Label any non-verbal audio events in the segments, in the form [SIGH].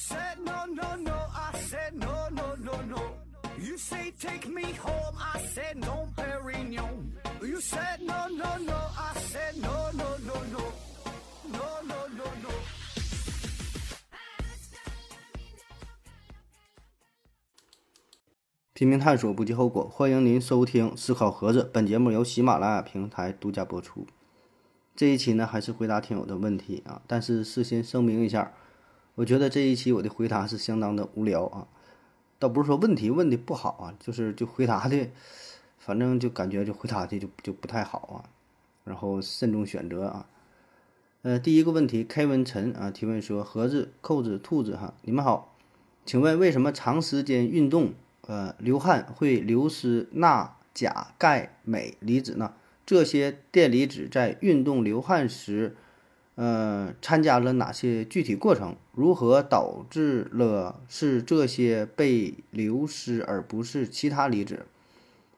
said no, no, no. I said no, no, no, no. You say take me home. I said no, Perignon. You said no, no, no. I said no, no, no, no. No, no, no, no. 拼命探索，不计后果。欢迎您收听《思考盒子》，本节目由喜马拉雅平台独家播出。这一期呢，还是回答听友的问题啊，但是事先声明一下，我觉得这一期我的回答是相当的无聊啊，倒不是说问题问的不好啊，就是就回答的，反正就感觉就回答的就就不太好啊，然后慎重选择啊。呃，第一个问题开文陈啊提问说：盒子、扣子、兔子哈，你们好，请问为什么长时间运动？呃，流汗会流失钠、钾、钙、镁离子呢？这些电离子在运动流汗时，呃，参加了哪些具体过程？如何导致了是这些被流失而不是其他离子？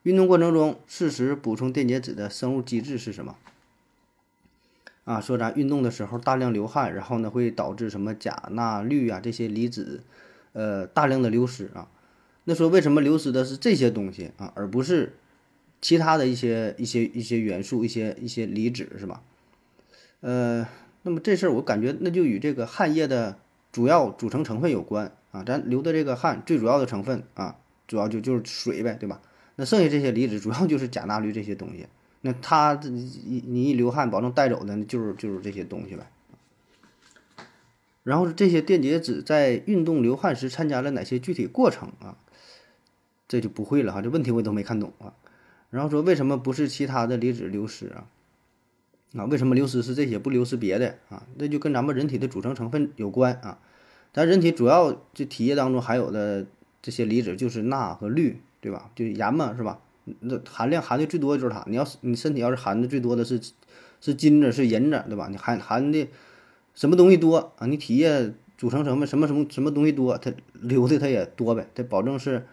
运动过程中适时补充电解质的生物机制是什么？啊，说咱运动的时候大量流汗，然后呢会导致什么钾、钠、氯啊这些离子，呃，大量的流失啊。那说为什么流失的是这些东西啊，而不是其他的一些一些一些元素、一些一些离子，是吧？呃，那么这事儿我感觉那就与这个汗液的主要组成成分有关啊。咱流的这个汗最主要的成分啊，主要就就是水呗，对吧？那剩下这些离子主要就是钾、钠、氯这些东西。那它你你一流汗，保证带走的就是就是这些东西呗。然后这些电解质在运动流汗时参加了哪些具体过程啊？这就不会了哈，这问题我都没看懂啊。然后说为什么不是其他的离子流失啊？啊，为什么流失是这些，不流失别的啊？那就跟咱们人体的组成成分有关啊。咱人体主要这体液当中含有的这些离子就是钠和氯，对吧？就盐嘛，是吧？那含量含的最多的就是它。你要是你身体要是含的最多的是是金子是银子，对吧？你含含的什么东西多啊？你体液组成成分什么什么什么东西多，它流的它也多呗，它保证是。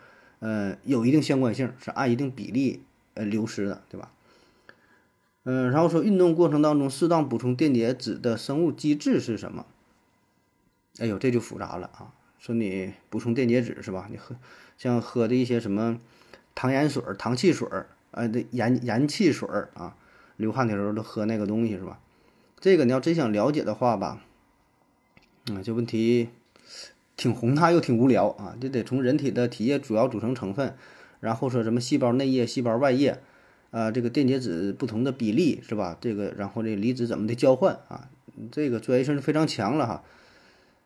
呃，有一定相关性，是按一定比例呃流失的，对吧？嗯，然后说运动过程当中适当补充电解质的生物机制是什么？哎呦，这就复杂了啊！说你补充电解质是吧？你喝像喝的一些什么糖盐水、糖汽水儿，呃，这盐盐汽水儿啊，流汗的时候都喝那个东西是吧？这个你要真想了解的话吧，嗯，这问题。挺宏大又挺无聊啊！就得从人体的体液主要组成成分，然后说什么细胞内液、细胞外液，啊，这个电解质不同的比例是吧？这个然后这离子怎么的交换啊？这个专业性是非常强了哈。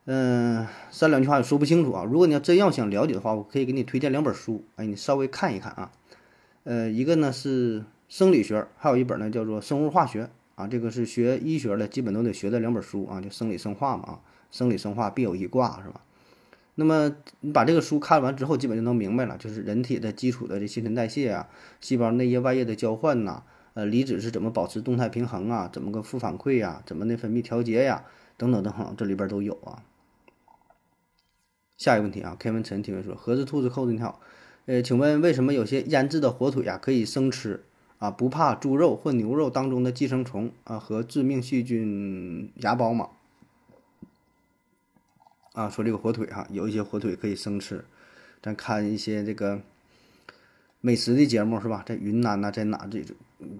嗯，三两句话也说不清楚啊。如果你要真要想了解的话，我可以给你推荐两本书，哎，你稍微看一看啊。呃，一个呢是生理学，还有一本呢叫做生物化学啊。这个是学医学的，基本都得学的两本书啊，就生理生化嘛啊，生理生化必有一挂是吧？那么你把这个书看完之后，基本就能明白了，就是人体的基础的这新陈代谢啊，细胞内液外液的交换呐，呃，离子是怎么保持动态平衡啊，怎么个负反馈呀，怎么内分泌调节呀，等等等等，这里边都有啊。下一个问题啊，Kevin 陈提问说：盒子、兔子、扣子你好，呃，请问为什么有些腌制的火腿呀可以生吃啊？不怕猪肉或牛肉当中的寄生虫啊和致命细菌芽孢吗？啊，说这个火腿哈，有一些火腿可以生吃。咱看一些这个美食的节目是吧？在云南呐，在哪这种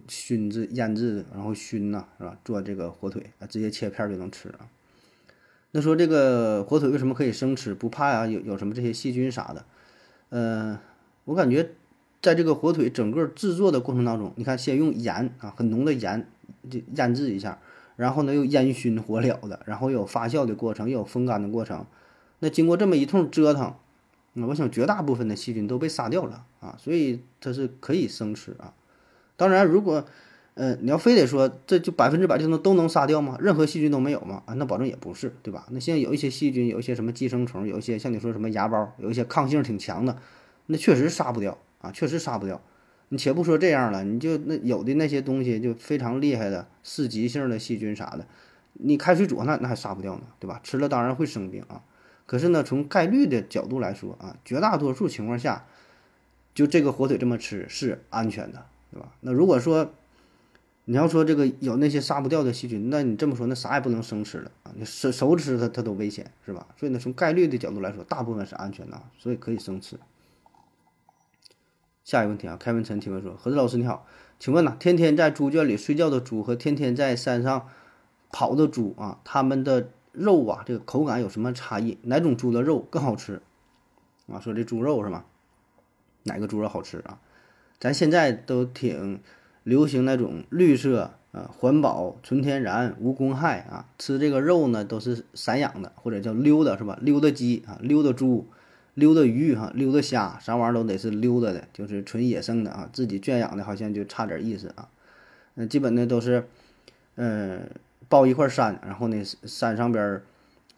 熏制、腌制，然后熏呐，是吧？做这个火腿啊，直接切片就能吃啊。那说这个火腿为什么可以生吃？不怕呀？有有什么这些细菌啥的？嗯，我感觉在这个火腿整个制作的过程当中，你看先用盐啊，很浓的盐就腌制一下。然后呢，又烟熏火燎的，然后又有发酵的过程，又有风干的过程。那经过这么一通折腾，那我想绝大部分的细菌都被杀掉了啊，所以它是可以生吃啊。当然，如果呃你要非得说这就百分之百就能都能杀掉吗？任何细菌都没有吗？啊，那保证也不是，对吧？那现在有一些细菌，有一些什么寄生虫，有一些像你说什么芽孢，有一些抗性挺强的，那确实杀不掉啊，确实杀不掉。你且不说这样了，你就那有的那些东西就非常厉害的四级性的细菌啥的，你开水煮那那还杀不掉呢，对吧？吃了当然会生病啊。可是呢，从概率的角度来说啊，绝大多数情况下，就这个火腿这么吃是安全的，对吧？那如果说你要说这个有那些杀不掉的细菌，那你这么说，那啥也不能生吃了啊！你熟熟吃它它都危险，是吧？所以呢，从概率的角度来说，大部分是安全的，所以可以生吃。下一个问题啊，开文陈提问说：何子老师你好，请问呢，天天在猪圈里睡觉的猪和天天在山上跑的猪啊，它们的肉啊，这个口感有什么差异？哪种猪的肉更好吃？啊，说这猪肉是吗？哪个猪肉好吃啊？咱现在都挺。流行那种绿色啊，环保、纯天然、无公害啊，吃这个肉呢都是散养的，或者叫溜的，是吧？溜达鸡啊，溜达猪，溜达鱼哈，溜达虾，啥玩意儿都得是溜达的，就是纯野生的啊，自己圈养的好像就差点意思啊。那基本呢都是，嗯，抱一块山，然后呢山上边。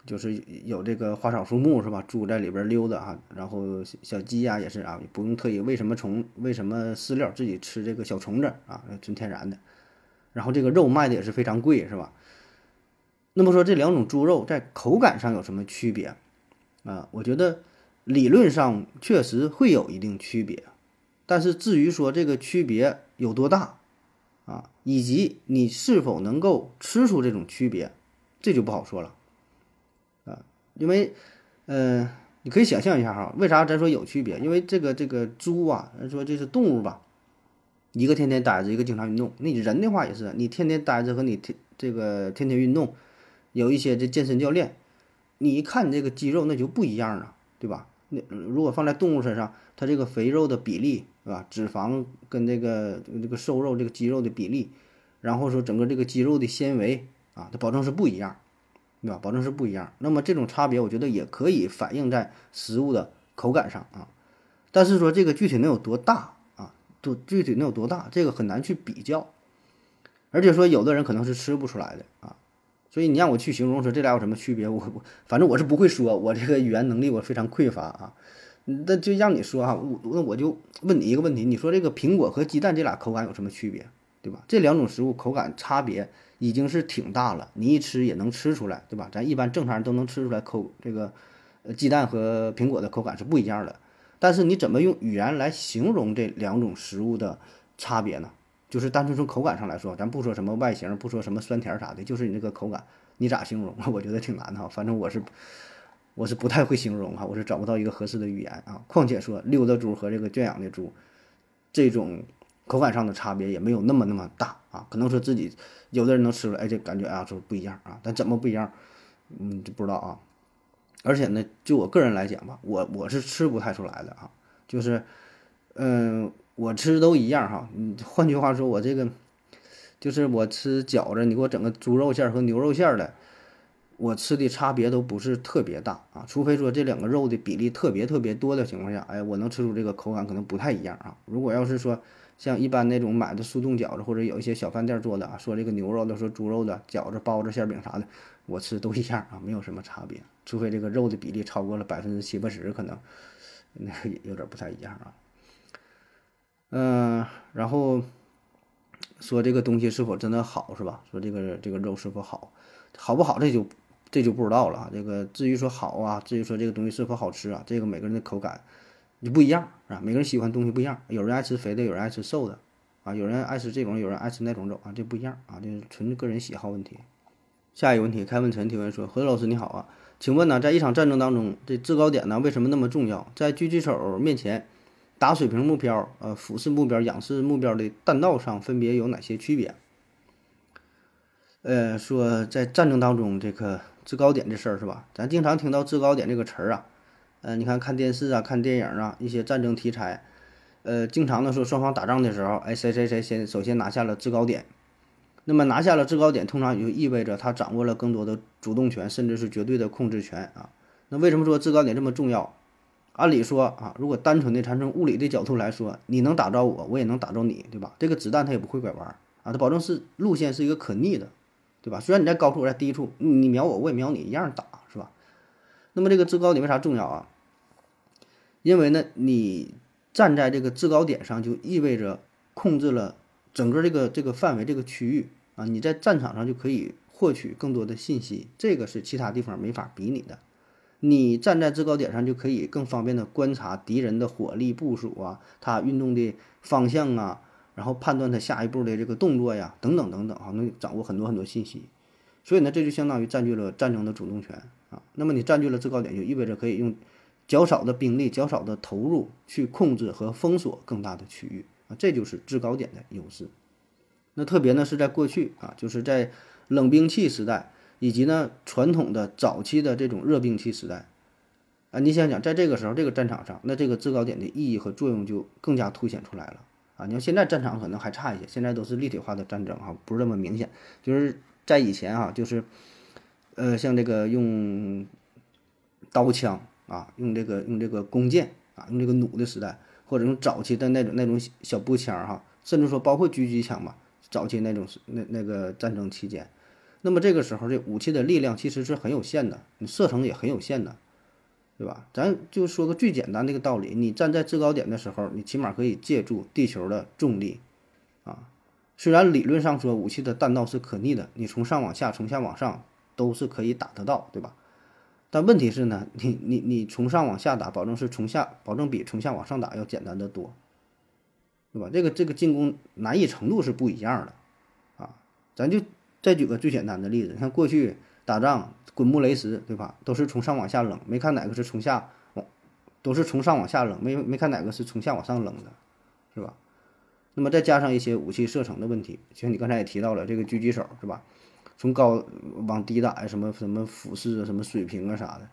就是有这个花草树木是吧？猪在里边溜达啊，然后小鸡呀也是啊，不用特意喂什么虫，喂什么饲料，自己吃这个小虫子啊，纯天然的。然后这个肉卖的也是非常贵，是吧？那么说这两种猪肉在口感上有什么区别啊？我觉得理论上确实会有一定区别，但是至于说这个区别有多大啊，以及你是否能够吃出这种区别，这就不好说了。啊因为，嗯，你可以想象一下哈，为啥咱说有区别？因为这个这个猪啊，咱说这是动物吧，一个天天待着，一个经常运动。那你人的话也是，你天天待着和你天这个天天运动，有一些这健身教练，你一看你这个肌肉那就不一样了，对吧？那如果放在动物身上，它这个肥肉的比例，是吧？脂肪跟这个这个瘦肉这个肌肉的比例，然后说整个这个肌肉的纤维啊，它保证是不一样。对吧？保证是不一样。那么这种差别，我觉得也可以反映在食物的口感上啊。但是说这个具体能有多大啊？都具体能有多大？这个很难去比较。而且说有的人可能是吃不出来的啊。所以你让我去形容说这俩有什么区别，我我反正我是不会说，我这个语言能力我非常匮乏啊。那就让你说哈，我那我就问你一个问题：你说这个苹果和鸡蛋这俩口感有什么区别？对吧？这两种食物口感差别。已经是挺大了，你一吃也能吃出来，对吧？咱一般正常人都能吃出来口这个，呃，鸡蛋和苹果的口感是不一样的。但是你怎么用语言来形容这两种食物的差别呢？就是单纯从口感上来说，咱不说什么外形，不说什么酸甜啥的，就是你这个口感，你咋形容？[LAUGHS] 我觉得挺难的哈。反正我是我是不太会形容哈，我是找不到一个合适的语言啊。况且说溜达猪和这个圈养的猪，这种。口感上的差别也没有那么那么大啊，可能说自己有的人能吃出来，哎，这感觉啊，说不一样啊，但怎么不一样，嗯，就不知道啊。而且呢，就我个人来讲吧，我我是吃不太出来的啊，就是，嗯，我吃都一样哈。嗯，换句话说，我这个就是我吃饺子，你给我整个猪肉馅和牛肉馅的，我吃的差别都不是特别大啊，除非说这两个肉的比例特别特别多的情况下，哎，我能吃出这个口感可能不太一样啊。如果要是说，像一般那种买的速冻饺子，或者有一些小饭店做的啊，说这个牛肉的，说猪肉的饺子、包子、馅饼啥的，我吃都一样啊，没有什么差别，除非这个肉的比例超过了百分之七八十，可能 [LAUGHS] 那有点不太一样啊。嗯，然后说这个东西是否真的好是吧？说这个这个肉是否好，好不好这就这就不知道了啊。这个至于说好啊，至于说这个东西是否好吃啊，这个每个人的口感。就不一样啊，每个人喜欢东西不一样，有人爱吃肥的，有人爱吃瘦的，啊，有人爱吃这种，有人爱吃那种肉啊，这不一样啊，这是纯个人喜好问题。下一个问题，开文晨提问说：何老师你好啊，请问呢，在一场战争当中，这制高点呢为什么那么重要？在狙击手面前，打水平目标、呃俯视目标、仰视目标的弹道上分别有哪些区别？呃，说在战争当中这个制高点这事儿是吧？咱经常听到制高点这个词儿啊。呃，你看看电视啊，看电影啊，一些战争题材，呃，经常的说双方打仗的时候，哎，谁谁谁先首先拿下了制高点，那么拿下了制高点，通常也就意味着他掌握了更多的主动权，甚至是绝对的控制权啊。那为什么说制高点这么重要？按理说啊，如果单纯的从物理的角度来说，你能打着我，我也能打着你，对吧？这个子弹它也不会拐弯啊，它保证是路线是一个可逆的，对吧？虽然你在高处，我在低处，你瞄我，我也瞄你，一样打。是吧那么这个制高点为啥重要啊？因为呢，你站在这个制高点上，就意味着控制了整个这个这个范围、这个区域啊。你在战场上就可以获取更多的信息，这个是其他地方没法比拟的。你站在制高点上，就可以更方便的观察敌人的火力部署啊，他运动的方向啊，然后判断他下一步的这个动作呀，等等等等啊，能掌握很多很多信息。所以呢，这就相当于占据了战争的主动权啊。那么你占据了制高点，就意味着可以用较少的兵力、较少的投入去控制和封锁更大的区域啊，这就是制高点的优势。那特别呢是在过去啊，就是在冷兵器时代，以及呢传统的早期的这种热兵器时代。啊，你想想，在这个时候，这个战场上，那这个制高点的意义和作用就更加凸显出来了啊！你看现在战场可能还差一些，现在都是立体化的战争哈，不是那么明显。就是在以前啊，就是，呃，像这个用刀枪啊，用这个用这个弓箭啊，用这个弩的时代，或者用早期的那种那种小步枪哈，甚至说包括狙击枪吧，早期那种那那个战争期间，那么这个时候这武器的力量其实是很有限的，你射程也很有限的。对吧？咱就说个最简单的一个道理，你站在制高点的时候，你起码可以借助地球的重力，啊，虽然理论上说武器的弹道是可逆的，你从上往下，从下往上都是可以打得到，对吧？但问题是呢，你你你从上往下打，保证是从下，保证比从下往上打要简单的多，对吧？这个这个进攻难易程度是不一样的，啊，咱就再举个最简单的例子，像过去打仗。滚木雷石，对吧？都是从上往下扔，没看哪个是从下往，都是从上往下扔，没没看哪个是从下往上扔的，是吧？那么再加上一些武器射程的问题，就像你刚才也提到了这个狙击手，是吧？从高往低打呀，什么什么俯视啊，什么水平啊啥的，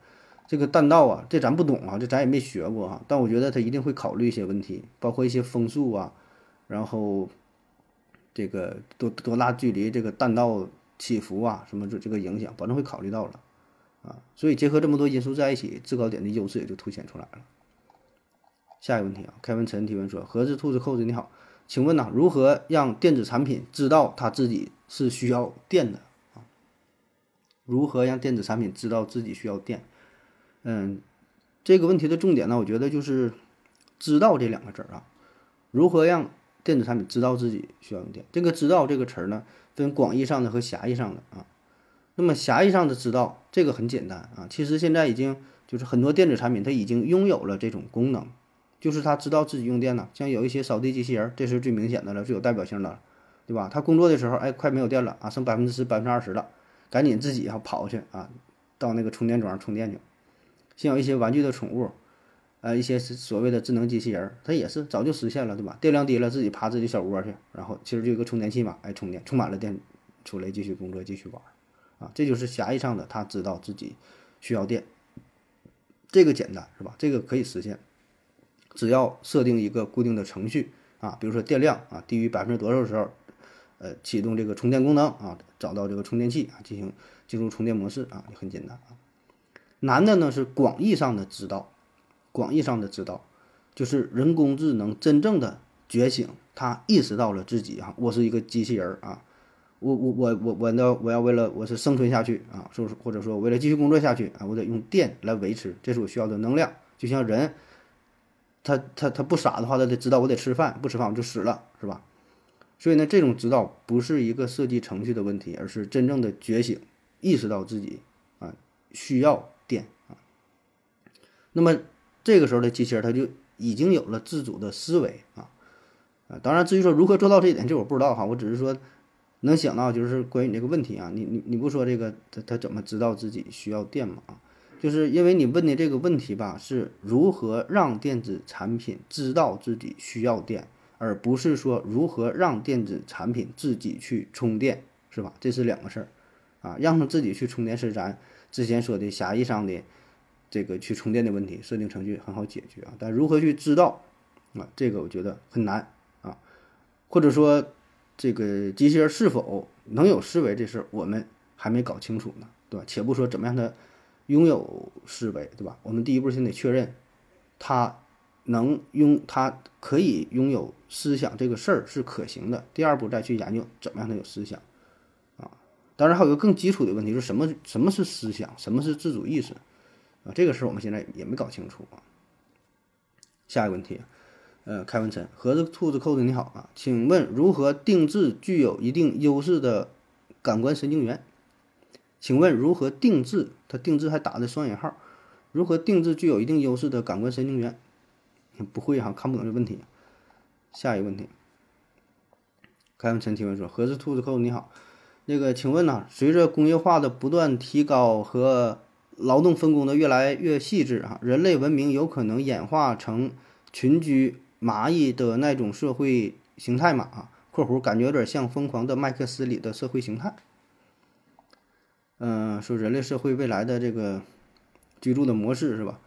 这个弹道啊，这咱不懂啊，这咱也没学过哈。但我觉得他一定会考虑一些问题，包括一些风速啊，然后这个多多大距离这个弹道。起伏啊，什么这这个影响，保证会考虑到了，啊，所以结合这么多因素在一起，制高点的优势也就凸显出来了。下一个问题啊，开文陈提问说：盒子兔子扣子你好，请问呢，如何让电子产品知道它自己是需要电的啊？如何让电子产品知道自己需要电？嗯，这个问题的重点呢，我觉得就是“知道”这两个字儿啊。如何让电子产品知道自己需要用电？这个“知道”这个词儿呢？分广义上的和狭义上的啊，那么狭义上的知道这个很简单啊，其实现在已经就是很多电子产品它已经拥有了这种功能，就是它知道自己用电了。像有一些扫地机器人，这是最明显的了，最有代表性的，对吧？它工作的时候，哎，快没有电了啊，剩百分之十、百分之二十了，赶紧自己要跑去啊，到那个充电桩充电去。像有一些玩具的宠物。呃，一些所谓的智能机器人，它也是早就实现了，对吧？电量低了，自己爬自己小窝去，然后其实就一个充电器嘛，哎，充电，充满了电，出来继续工作，继续玩，啊，这就是狭义上的，他知道自己需要电，这个简单是吧？这个可以实现，只要设定一个固定的程序啊，比如说电量啊低于百分之多少的时候，呃，启动这个充电功能啊，找到这个充电器啊，进行进入充电模式啊，就很简单啊。难的呢是广义上的知道。广义上的知道，就是人工智能真正的觉醒，他意识到了自己啊，我是一个机器人啊，我我我我我呢，我要为了我是生存下去啊，是不是？或者说为了继续工作下去啊，我得用电来维持，这是我需要的能量。就像人，他他他不傻的话，他得知道我得吃饭，不吃饭我就死了，是吧？所以呢，这种指导不是一个设计程序的问题，而是真正的觉醒，意识到自己啊需要电啊。那么。这个时候的机器人，它就已经有了自主的思维啊啊！当然，至于说如何做到这一点，这我不知道哈。我只是说能想到，就是关于你这个问题啊，你你你不说这个，他他怎么知道自己需要电吗？就是因为你问的这个问题吧，是如何让电子产品知道自己需要电，而不是说如何让电子产品自己去充电，是吧？这是两个事儿啊。让它自己去充电是咱之前说的狭义上的。这个去充电的问题，设定程序很好解决啊，但如何去知道啊？这个我觉得很难啊，或者说这个机器人是否能有思维这事儿，我们还没搞清楚呢，对吧？且不说怎么样它拥有思维，对吧？我们第一步先得确认它能拥，它可以拥有思想这个事儿是可行的。第二步再去研究怎么样它有思想啊。当然还有个更基础的问题，就是什么什么是思想，什么是自主意识？啊，这个事儿我们现在也没搞清楚啊。下一个问题，呃，开文晨，盒子兔子扣子你好啊，请问如何定制具有一定优势的感官神经元？请问如何定制？它定制还打的双引号，如何定制具有一定优势的感官神经元？不会哈，看不懂这问题。下一个问题，开文晨提问说：“盒子兔子扣子你好，那个请问呢、随着工业化的不断提高和劳动分工的越来越细致啊，人类文明有可能演化成群居蚂蚁的那种社会形态嘛？啊，（括弧感觉有点像《疯狂的麦克斯》里的社会形态。）嗯、说人类社会未来的这个居住的模式是吧？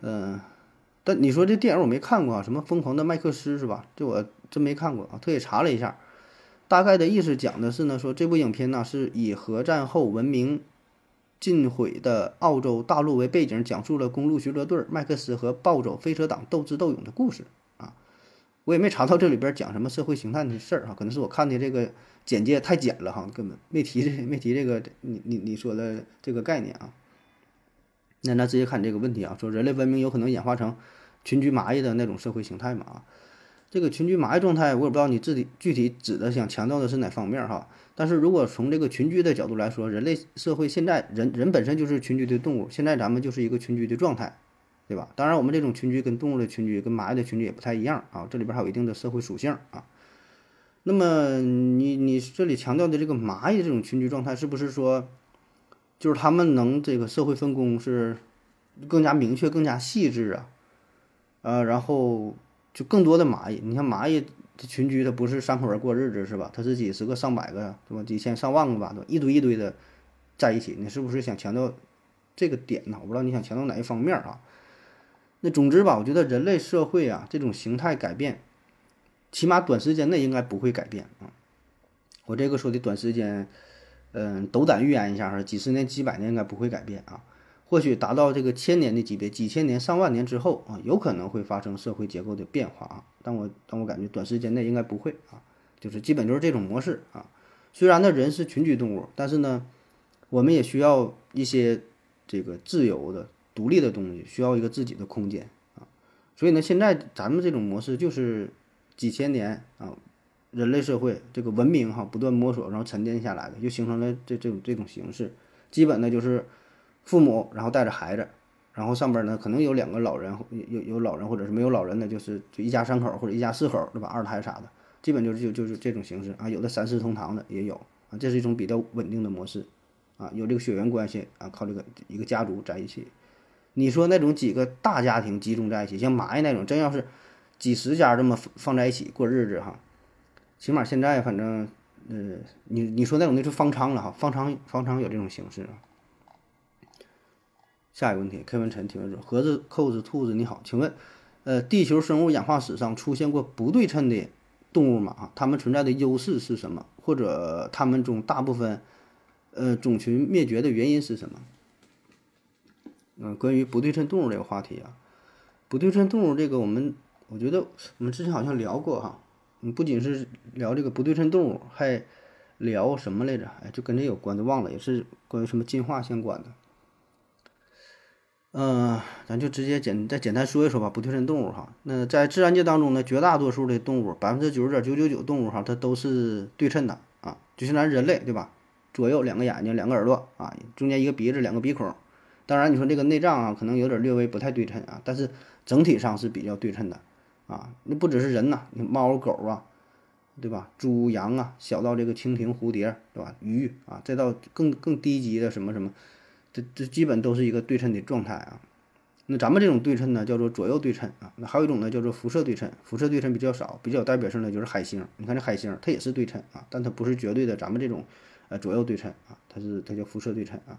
嗯、但你说这电影我没看过啊，什么《疯狂的麦克斯》是吧？这我真没看过啊，特意查了一下，大概的意思讲的是呢，说这部影片呢是以核战后文明尽毁的澳洲大陆为背景，讲述了公路巡逻队麦克斯和暴走飞车党斗智斗勇的故事啊。我也没查到这里边讲什么社会形态的事儿哈，可能是我看的这个简介太简了哈，根本没提这没提这个你你你说的这个概念啊。那那直接看这个问题啊，说人类文明有可能演化成群居蚂蚁的那种社会形态嘛？啊，这个群居蚂蚁状态，我也不知道你自己具体指的想强调的是哪方面哈。但是如果从这个群居的角度来说，人类社会现在人人本身就是群居的动物，现在咱们就是一个群居的状态，对吧？当然，我们这种群居跟动物的群居、跟蚂蚁的群居也不太一样啊，这里边还有一定的社会属性啊。那么你你这里强调的这个蚂蚁这种群居状态，是不是说，就是他们能这个社会分工是更加明确、更加细致啊？呃，然后就更多的蚂蚁，你像蚂蚁这群居，它不是三口人过日子是吧？它是几十个、上百个，对吧？几千、上万个吧，对吧？一堆一堆的在一起，你是不是想强调这个点呢？我不知道你想强调哪一方面啊？那总之吧，我觉得人类社会啊这种形态改变，起码短时间内应该不会改变啊。我这个说的短时间，嗯，斗胆预言一下，几十年、几百年应该不会改变啊。或许达到这个千年的级别，几千年、上万年之后啊，有可能会发生社会结构的变化啊。但我但我感觉短时间内应该不会啊，就是基本就是这种模式啊。虽然呢人是群居动物，但是呢，我们也需要一些这个自由的、独立的东西，需要一个自己的空间啊。所以呢，现在咱们这种模式就是几千年啊，人类社会这个文明哈不断摸索，然后沉淀下来的，就形成了这这种这种形式。基本呢就是父母，然后带着孩子，然后上边呢可能有两个老人，有有老人或者是没有老人的，就是就一家三口或者一家四口，对吧？二胎啥的，基本就是就就是这种形式啊。有的三世同堂的也有啊，这是一种比较稳定的模式啊，有这个血缘关系啊，靠这个一个家族在一起。你说那种几个大家庭集中在一起，像蚂蚁那种，真要是几十家这么放在一起过日子哈，起码现在反正，呃，你你说那种那是方舱了哈，方舱方舱有这种形式啊。下一个问题，K 文晨提问说：盒子、扣子、兔子，你好，请问，呃，地球生物演化史上出现过不对称的动物吗？啊，它们存在的优势是什么？或者它们中大部分，呃，种群灭绝的原因是什么？嗯、关于不对称动物这个话题啊，不对称动物这个我们，我觉得我们之前好像聊过哈，嗯，不仅是聊这个不对称动物，还聊什么来着？哎，就跟这有关的忘了，也是关于什么进化相关的。嗯、咱就直接简再简单说一说吧，不对称动物哈。那在自然界当中呢，绝大多数的动物，百分之九十点九九九动物哈，它都是对称的啊，就像咱人类对吧？左右两个眼睛，两个耳朵啊，中间一个鼻子，两个鼻孔。当然，你说这个内脏啊，可能有点略微不太对称啊，但是整体上是比较对称的啊。那不只是人呐，你猫狗啊，对吧？猪羊啊，小到这个蜻蜓、蝴蝶，对吧？鱼啊，再到更更低级的什么什么。这这基本都是一个对称的状态啊。那咱们这种对称呢，叫做左右对称啊。那还有一种呢，叫做辐射对称。辐射对称比较少，比较代表性的就是海星。你看这海星，它也是对称啊，但它不是绝对的咱们这种呃左右对称啊，它是它叫辐射对称啊。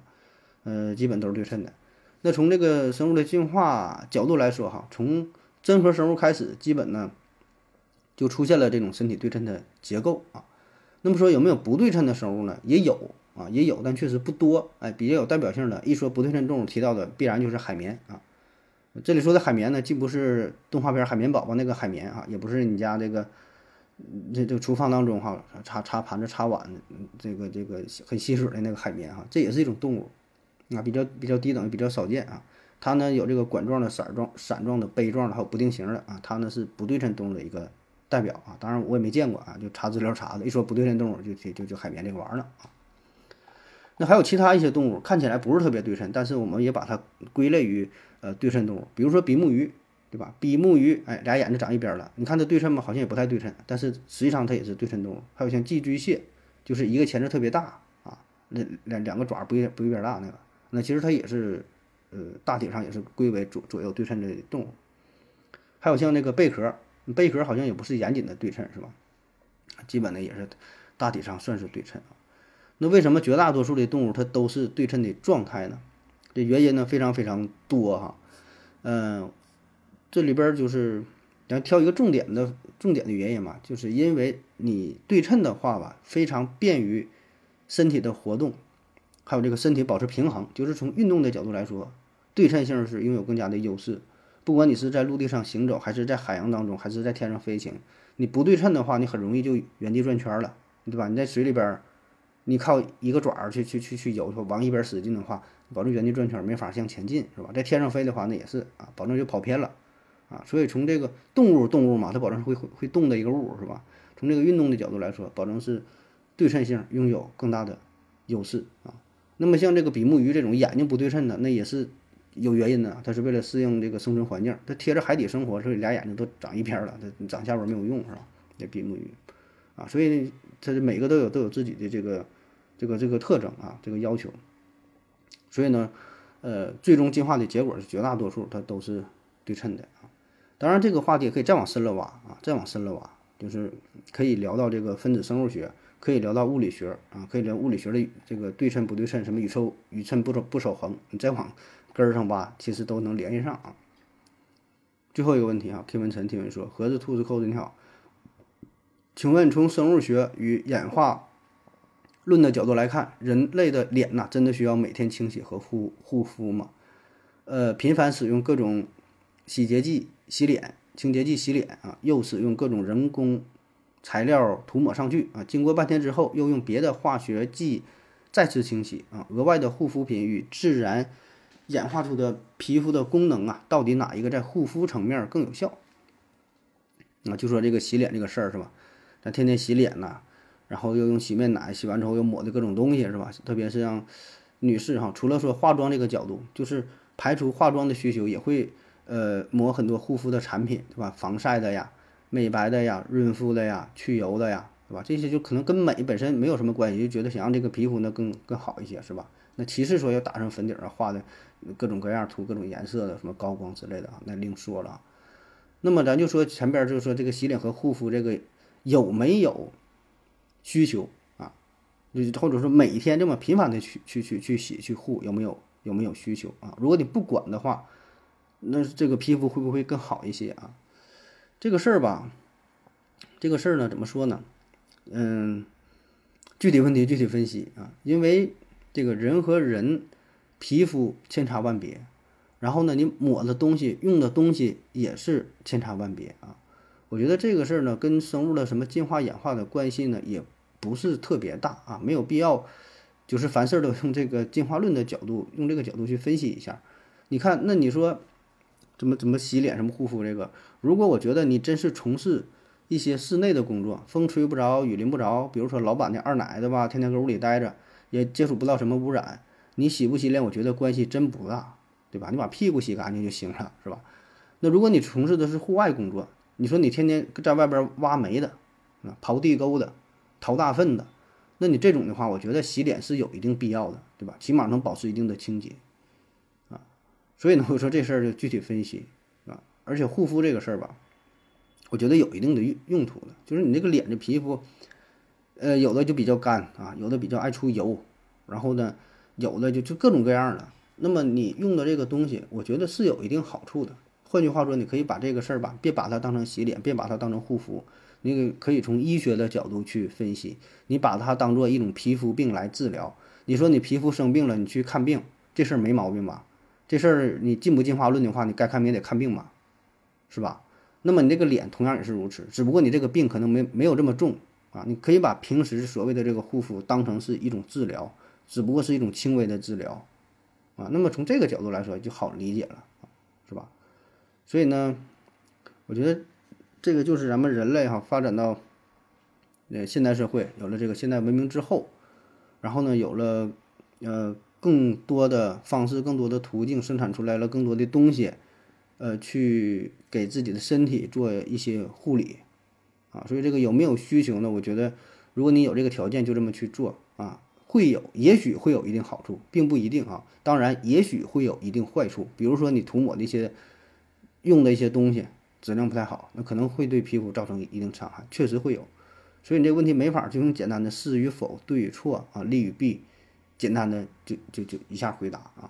呃，基本都是对称的。那从这个生物的进化角度来说哈，从真核生物开始，基本呢就出现了这种身体对称的结构啊。那么说有没有不对称的生物呢？也有。啊，也有，但确实不多。哎，比较有代表性的，一说不对称动物提到的必然就是海绵啊。这里说的海绵呢，既不是动画片《海绵宝宝》那个海绵啊，也不是你家这个这这厨房当中哈擦擦盘子、擦碗这个这个很吸水的那个海绵哈，这也是一种动物啊，比较比较低等，比较少见啊。它呢有这个管状的、伞状、伞状的、杯状的，还有不定型的啊。它呢是不对称动物的一个代表啊。当然我也没见过啊，就查资料查的。一说不对称动物，就就就就海绵这个玩意儿了啊。那还有其他一些动物，看起来不是特别对称，但是我们也把它归类于呃对称动物。比如说比目鱼对吧？比目鱼，哎，俩眼睛长一边了，你看它对称吗？好像也不太对称，但是实际上它也是对称动物。还有像寄居蟹，就是一个钳子特别大啊，那两两个爪不一不一边大那个，那其实它也是，呃，大体上也是归为左左右对称的动物。还有像那个贝壳，贝壳好像也不是严谨的对称，是吧？基本的也是大体上算是对称啊。那为什么绝大多数的动物它都是对称的状态呢？这原因呢非常非常多哈。嗯，这里边就是咱挑一个重点的重点的原因嘛，就是因为你对称的话吧，非常便于身体的活动，还有这个身体保持平衡。就是从运动的角度来说，对称性是拥有更加的优势。不管你是在陆地上行走，还是在海洋当中，还是在天上飞行。你不对称的话，你很容易就原地转圈了，对吧？你在水里边，你靠一个爪儿去去去去游，往一边使劲的话，保证原地转圈，没法向前进，是吧？在天上飞的话，那也是啊，保证就跑偏了，啊。所以从这个动物动物嘛，它保证会会会动的一个物，是吧？从这个运动的角度来说，保证是对称性拥有更大的优势啊。那么像这个比目鱼这种眼睛不对称的，那也是有原因的，它是为了适应这个生存环境，它贴着海底生活，所以俩眼睛都长一片了，它长下边没有用，是吧？那比目鱼，啊，所以它每个都有都有自己的这个这个这个特征啊，这个要求。所以呢，呃，最终进化的结果是绝大多数它都是对称的啊。当然，这个话题可以再往深了挖啊，再往深了挖，就是可以聊到这个分子生物学，可以聊到物理学啊，可以聊物理学的这个对称不对称，什么宇宙宇称不守不守恒，你再往根儿上挖，其实都能联系上啊。最后一个问题啊，K 文晨提问说：盒子兔子扣子你好。请问，从生物学与演化论的角度来看，人类的脸呐，真的需要每天清洗和护护肤吗？呃，频繁使用各种洗洁剂洗脸、清洁剂洗脸啊，又使用各种人工材料涂抹上去啊，经过半天之后，又用别的化学剂再次清洗啊，额外的护肤品与自然演化出的皮肤的功能啊，到底哪一个在护肤层面更有效？啊，就说这个洗脸这个事儿是吧？咱天天洗脸呐，然后又用洗面奶洗完之后又抹的各种东西是吧？特别是像女士哈，除了说化妆这个角度，就是排除化妆的需求，也会呃抹很多护肤的产品，对吧？防晒的呀、美白的呀、润肤的呀、去油的呀，对吧？这些就可能跟美本身没有什么关系，就觉得想让这个皮肤呢更更好一些，是吧？那其次说要打上粉底啊，画的各种各样涂各种颜色的什么高光之类的，那另说了。那么咱就说前边就是说这个洗脸和护肤这个。有没有需求啊？就或者说每天这么频繁的去去去去洗去护，有没有有没有需求啊？如果你不管的话，那这个皮肤会不会更好一些啊？这个事儿吧，这个事儿呢，怎么说呢？嗯，具体问题具体分析啊。因为这个人和人皮肤千差万别，然后呢，你抹的东西用的东西也是千差万别啊。我觉得这个事儿呢，跟生物的什么进化演化的关系呢，也不是特别大啊，没有必要，就是凡事都用这个进化论的角度，用这个角度去分析一下。你看，那你说怎么怎么洗脸，什么护肤这个？如果我觉得你真是从事一些室内的工作，风吹不着，雨淋不着，比如说老板的二奶的吧，天天搁屋里待着，也接触不到什么污染，你洗不洗脸，我觉得关系真不大，对吧？你把屁股洗干净就行了，是吧？那如果你从事的是户外工作，你说你天天在外边挖煤的，啊，刨地沟的，淘大粪的，那你这种的话，我觉得洗脸是有一定必要的，对吧？起码能保持一定的清洁，啊，所以呢，我说这事儿就具体分析，啊，而且护肤这个事儿吧，我觉得有一定的用用途的，就是你这个脸的皮肤，呃，有的就比较干啊，有的比较爱出油，然后呢，有的就就各种各样的，那么你用的这个东西，我觉得是有一定好处的。换句话说，你可以把这个事儿吧，别把它当成洗脸，别把它当成护肤，你可以从医学的角度去分析，你把它当做一种皮肤病来治疗。你说你皮肤生病了，你去看病，这事儿没毛病吧？这事儿你进不进化论的话，你该看病也得看病嘛，是吧？那么你这个脸同样也是如此，只不过你这个病可能没没有这么重啊。你可以把平时所谓的这个护肤当成是一种治疗，只不过是一种轻微的治疗啊。那么从这个角度来说就好理解了，是吧？所以呢，我觉得这个就是咱们人类哈发展到呃现代社会，有了这个现代文明之后，然后呢有了呃更多的方式、更多的途径生产出来了更多的东西，呃，去给自己的身体做一些护理啊。所以这个有没有需求呢？我觉得，如果你有这个条件，就这么去做啊，会有，也许会有一定好处，并不一定啊。当然，也许会有一定坏处，比如说你涂抹的一些用的一些东西质量不太好，那可能会对皮肤造成一定伤害，确实会有。所以你这个问题没法就用简单的是与否、对与错啊、利与弊，简单的就就就一下回答啊。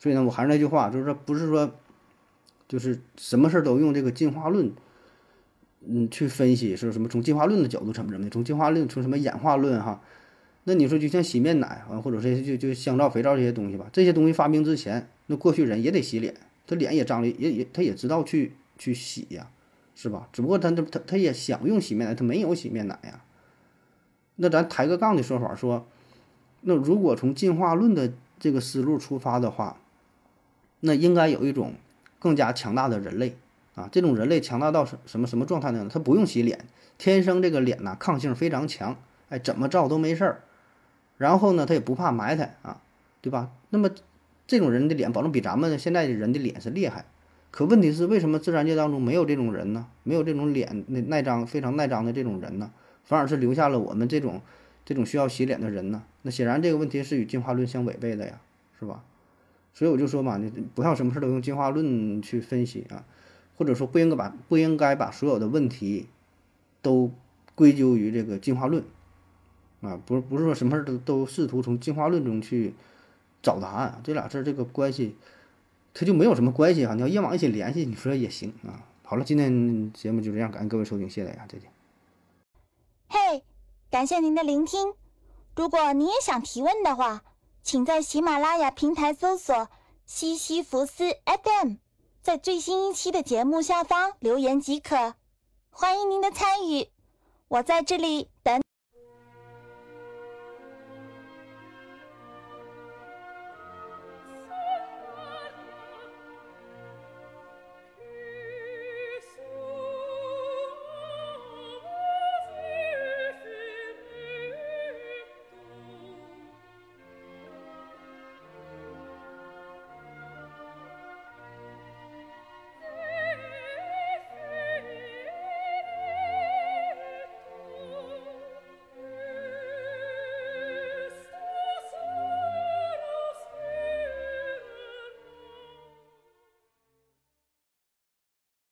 所以呢，我还是那句话，就是说，不是说，就是什么事儿都用这个进化论，嗯，去分析是什么？从进化论的角度怎么怎么的？从进化论，从什么演化论哈？那你说就像洗面奶啊，或者说就就香皂、肥皂这些东西吧，这些东西发明之前，那过去人也得洗脸，他脸也脏了，也也他也知道去去洗呀。是吧？只不过他他他他也想用洗面奶，他没有洗面奶呀。那咱抬个杠的说法说，那如果从进化论的这个思路出发的话，那应该有一种更加强大的人类啊。这种人类强大到什什么什么状态呢？他不用洗脸，天生这个脸呢抗性非常强，哎，怎么照都没事儿。然后呢，他也不怕埋汰啊，对吧？那么这种人的脸，保证比咱们现在的人的脸是厉害。可问题是，为什么自然界当中没有这种人呢？没有这种脸那耐脏、非常耐脏的这种人呢？反而是留下了我们这种这种需要洗脸的人呢？那显然这个问题是与进化论相违背的呀，是吧？所以我就说嘛，你不要什么事都用进化论去分析啊，或者说不应该把不应该把所有的问题都归咎于这个进化论啊，不不是说什么事都都试图从进化论中去找答案，这俩事这个关系。它就没有什么关系哈，你要硬往一起联系，你说也行啊。好了，今天节目就这样，感谢各位收听，谢谢大家，再见。嘿，感谢您的聆听。如果您也想提问的话，请在喜马拉雅平台搜索“西西弗斯 FM”，在最新一期的节目下方留言即可。欢迎您的参与，我在这里等。